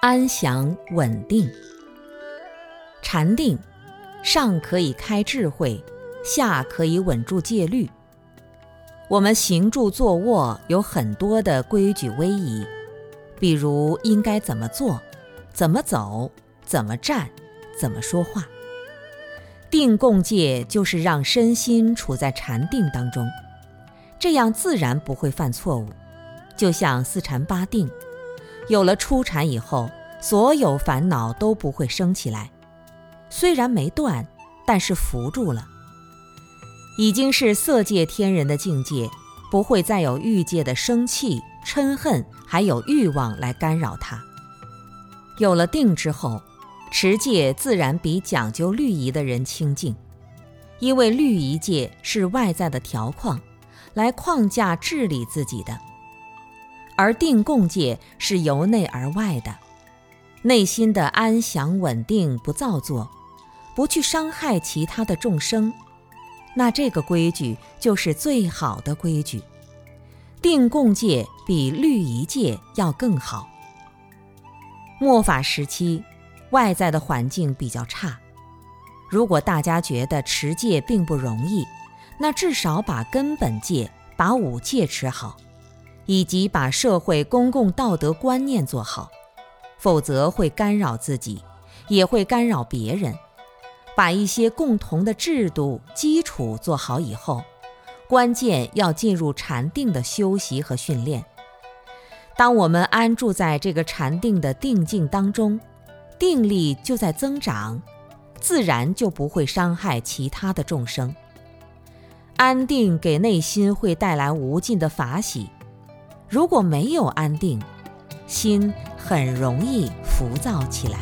安详稳定。禅定，上可以开智慧，下可以稳住戒律。我们行住坐卧有很多的规矩威仪，比如应该怎么做，怎么走，怎么站，怎么说话。定共戒就是让身心处在禅定当中，这样自然不会犯错误。就像四禅八定，有了初禅以后，所有烦恼都不会升起来。虽然没断，但是扶住了。已经是色界天人的境界，不会再有欲界的生气、嗔恨，还有欲望来干扰他。有了定之后，持戒自然比讲究律仪的人清净，因为律仪戒是外在的条框，来框架治理自己的，而定共戒是由内而外的，内心的安详稳定，不造作，不去伤害其他的众生。那这个规矩就是最好的规矩，定共戒比律仪戒要更好。末法时期，外在的环境比较差，如果大家觉得持戒并不容易，那至少把根本戒、把五戒持好，以及把社会公共道德观念做好，否则会干扰自己，也会干扰别人。把一些共同的制度基础做好以后，关键要进入禅定的修习和训练。当我们安住在这个禅定的定境当中，定力就在增长，自然就不会伤害其他的众生。安定给内心会带来无尽的法喜。如果没有安定，心很容易浮躁起来。